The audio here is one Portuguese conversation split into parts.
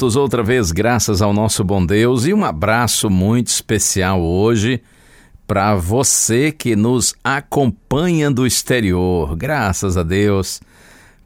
Juntos outra vez, graças ao nosso bom Deus, e um abraço muito especial hoje para você que nos acompanha do exterior. Graças a Deus,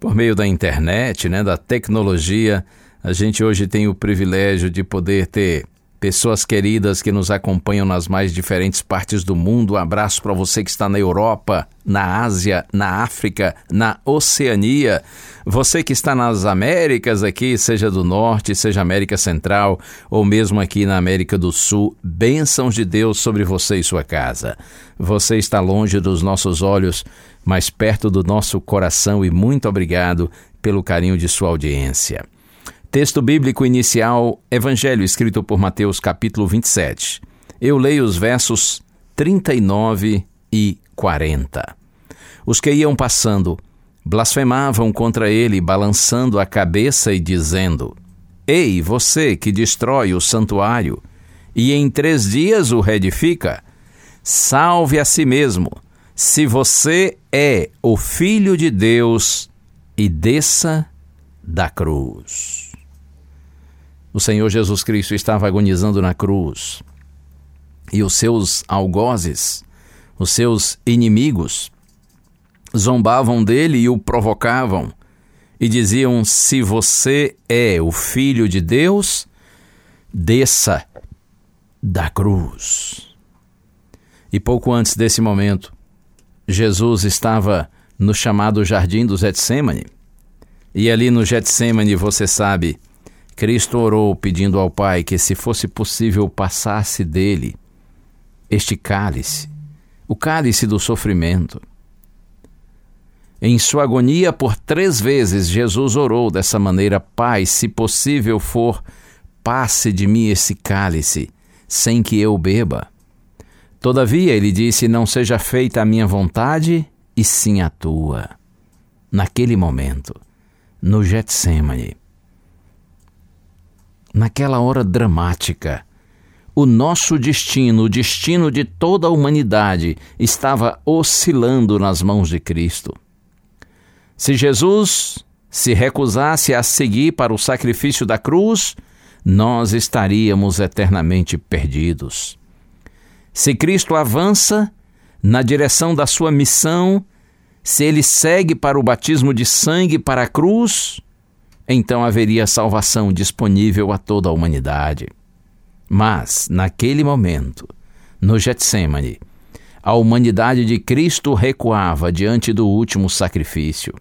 por meio da internet, né, da tecnologia, a gente hoje tem o privilégio de poder ter pessoas queridas que nos acompanham nas mais diferentes partes do mundo. Um abraço para você que está na Europa, na Ásia, na África, na Oceania. Você que está nas Américas aqui, seja do Norte, seja América Central ou mesmo aqui na América do Sul, bênçãos de Deus sobre você e sua casa. Você está longe dos nossos olhos, mas perto do nosso coração e muito obrigado pelo carinho de sua audiência. Texto bíblico inicial, Evangelho escrito por Mateus, capítulo 27. Eu leio os versos 39 e 40. Os que iam passando blasfemavam contra ele, balançando a cabeça e dizendo: Ei, você que destrói o santuário e em três dias o reedifica, salve a si mesmo, se você é o Filho de Deus, e desça da cruz. O Senhor Jesus Cristo estava agonizando na cruz. E os seus algozes, os seus inimigos, zombavam dele e o provocavam, e diziam: Se você é o Filho de Deus, desça da cruz. E pouco antes desse momento, Jesus estava no chamado Jardim do Getsemane. E ali no Getsemane, você sabe, Cristo orou pedindo ao Pai que, se fosse possível, passasse dele este cálice, o cálice do sofrimento. Em sua agonia, por três vezes, Jesus orou dessa maneira: Pai, se possível for, passe de mim esse cálice, sem que eu beba. Todavia, ele disse: Não seja feita a minha vontade, e sim a tua. Naquele momento, no Getsemane, naquela hora dramática, o nosso destino, o destino de toda a humanidade, estava oscilando nas mãos de Cristo. Se Jesus se recusasse a seguir para o sacrifício da cruz, nós estaríamos eternamente perdidos. Se Cristo avança na direção da sua missão, se ele segue para o batismo de sangue para a cruz, então haveria salvação disponível a toda a humanidade. Mas, naquele momento, no Getsemane, a humanidade de Cristo recuava diante do último sacrifício.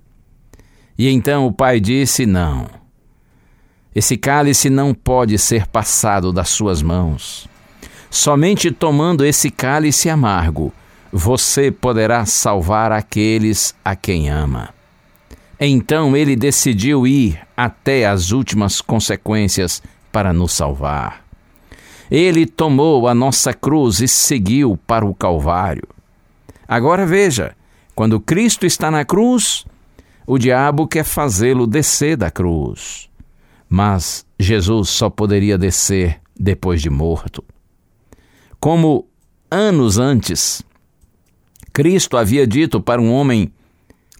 E então o Pai disse: Não, esse cálice não pode ser passado das suas mãos. Somente tomando esse cálice amargo, você poderá salvar aqueles a quem ama. Então ele decidiu ir até as últimas consequências para nos salvar. Ele tomou a nossa cruz e seguiu para o Calvário. Agora veja: quando Cristo está na cruz, o diabo quer fazê-lo descer da cruz. Mas Jesus só poderia descer depois de morto. Como anos antes, Cristo havia dito para um homem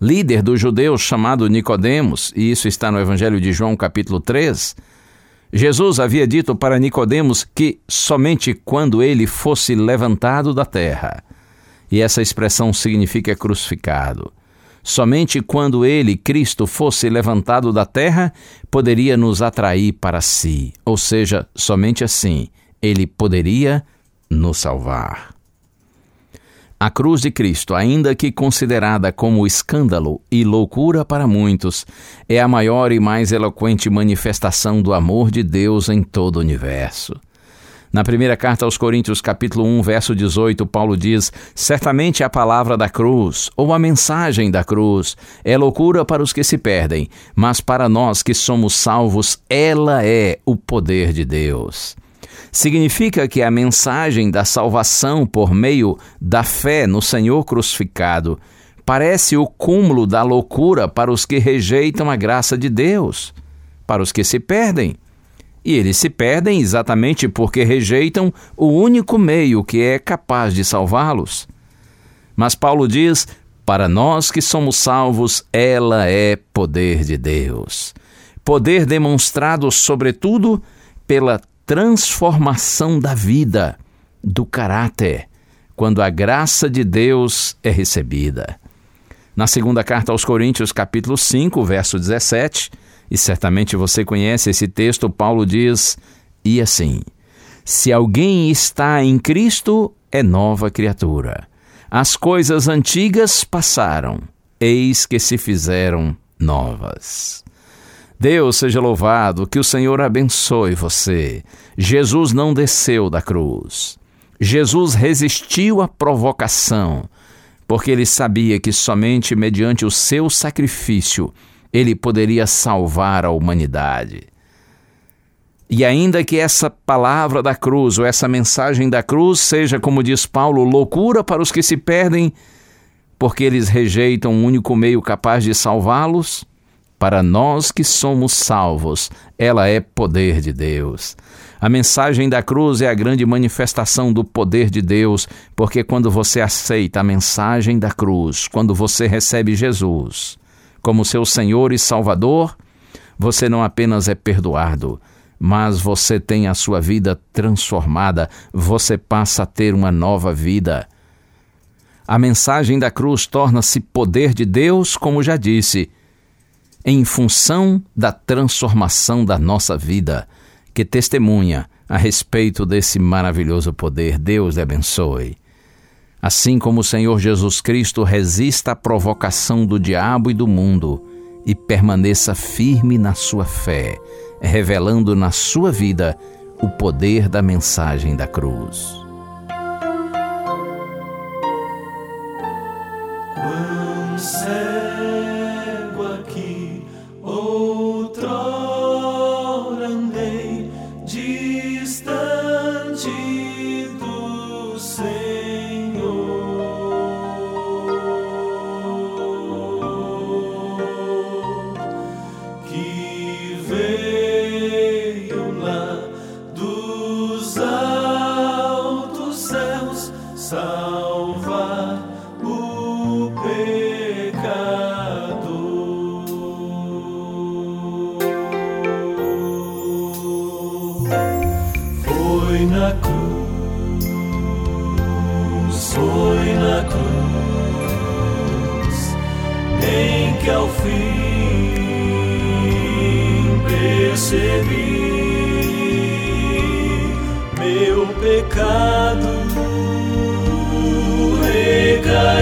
líder dos judeus chamado Nicodemos, e isso está no Evangelho de João, capítulo 3, Jesus havia dito para Nicodemos que somente quando ele fosse levantado da terra, e essa expressão significa crucificado, somente quando ele, Cristo, fosse levantado da terra, poderia nos atrair para si, ou seja, somente assim ele poderia nos salvar. A cruz de Cristo, ainda que considerada como escândalo e loucura para muitos, é a maior e mais eloquente manifestação do amor de Deus em todo o universo. Na primeira carta aos Coríntios, capítulo 1, verso 18, Paulo diz: Certamente a palavra da cruz, ou a mensagem da cruz, é loucura para os que se perdem, mas para nós que somos salvos, ela é o poder de Deus significa que a mensagem da salvação por meio da fé no Senhor crucificado parece o cúmulo da loucura para os que rejeitam a graça de Deus, para os que se perdem. E eles se perdem exatamente porque rejeitam o único meio que é capaz de salvá-los. Mas Paulo diz: para nós que somos salvos, ela é poder de Deus. Poder demonstrado, sobretudo, pela transformação da vida, do caráter, quando a graça de Deus é recebida. Na segunda carta aos Coríntios, capítulo 5, verso 17, e certamente você conhece esse texto, Paulo diz: E assim, se alguém está em Cristo, é nova criatura. As coisas antigas passaram, eis que se fizeram novas. Deus seja louvado, que o Senhor abençoe você. Jesus não desceu da cruz. Jesus resistiu à provocação, porque ele sabia que somente mediante o seu sacrifício ele poderia salvar a humanidade. E ainda que essa palavra da cruz ou essa mensagem da cruz seja, como diz Paulo, loucura para os que se perdem, porque eles rejeitam o único meio capaz de salvá-los, para nós que somos salvos, ela é poder de Deus. A mensagem da cruz é a grande manifestação do poder de Deus, porque quando você aceita a mensagem da cruz, quando você recebe Jesus como seu Senhor e Salvador, você não apenas é perdoado, mas você tem a sua vida transformada, você passa a ter uma nova vida. A mensagem da cruz torna-se poder de Deus, como já disse em função da transformação da nossa vida, que testemunha a respeito desse maravilhoso poder. Deus lhe abençoe. Assim como o Senhor Jesus Cristo resista à provocação do diabo e do mundo e permaneça firme na sua fé, revelando na sua vida o poder da mensagem da cruz. Foi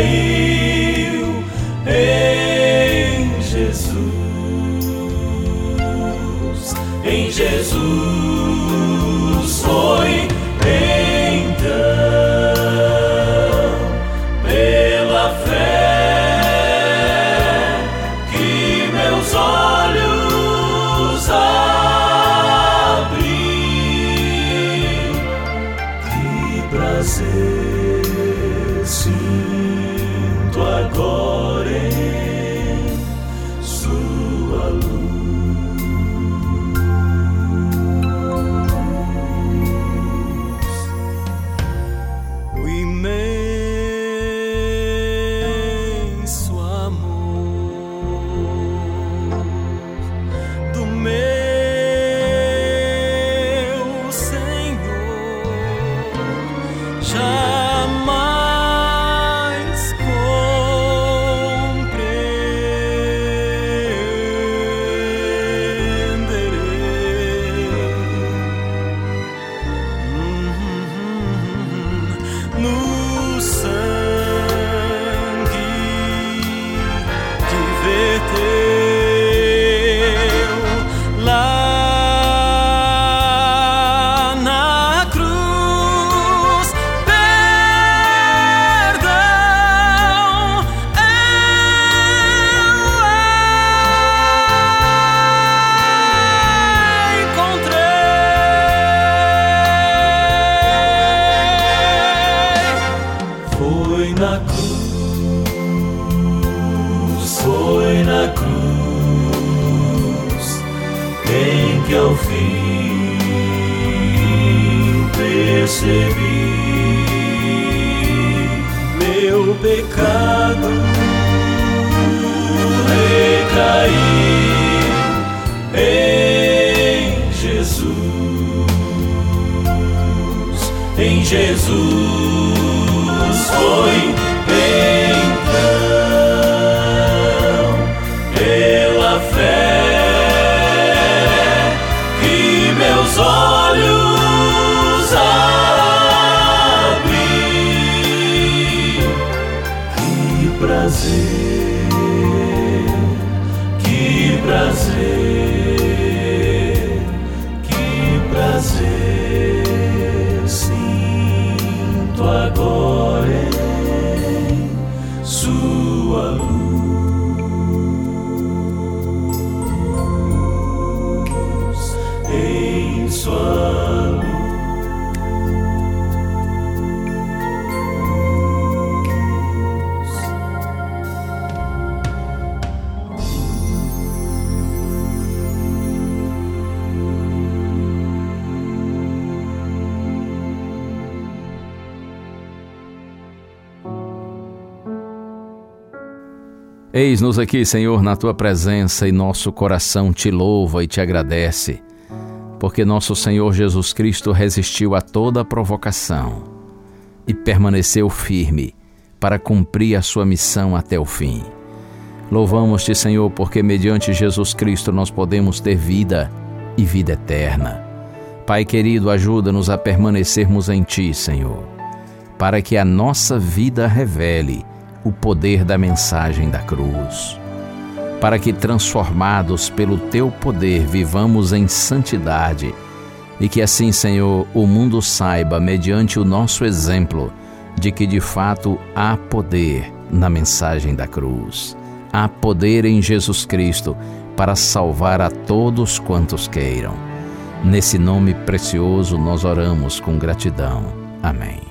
recaiu em Jesus, em Jesus foi então pela fé que meus olhos abri. Que prazer sinto teu. Lá na cruz, perdão eu encontrei. Foi na cruz foi na cruz em que ao fim percebi meu pecado recair em Jesus, em Jesus foi. Eis-nos aqui, Senhor, na tua presença e nosso coração te louva e te agradece, porque nosso Senhor Jesus Cristo resistiu a toda provocação e permaneceu firme para cumprir a sua missão até o fim. Louvamos-te, Senhor, porque mediante Jesus Cristo nós podemos ter vida e vida eterna. Pai querido, ajuda-nos a permanecermos em ti, Senhor, para que a nossa vida revele o poder da mensagem da cruz. Para que, transformados pelo teu poder, vivamos em santidade e que assim, Senhor, o mundo saiba, mediante o nosso exemplo, de que de fato há poder na mensagem da cruz. Há poder em Jesus Cristo para salvar a todos quantos queiram. Nesse nome precioso nós oramos com gratidão. Amém.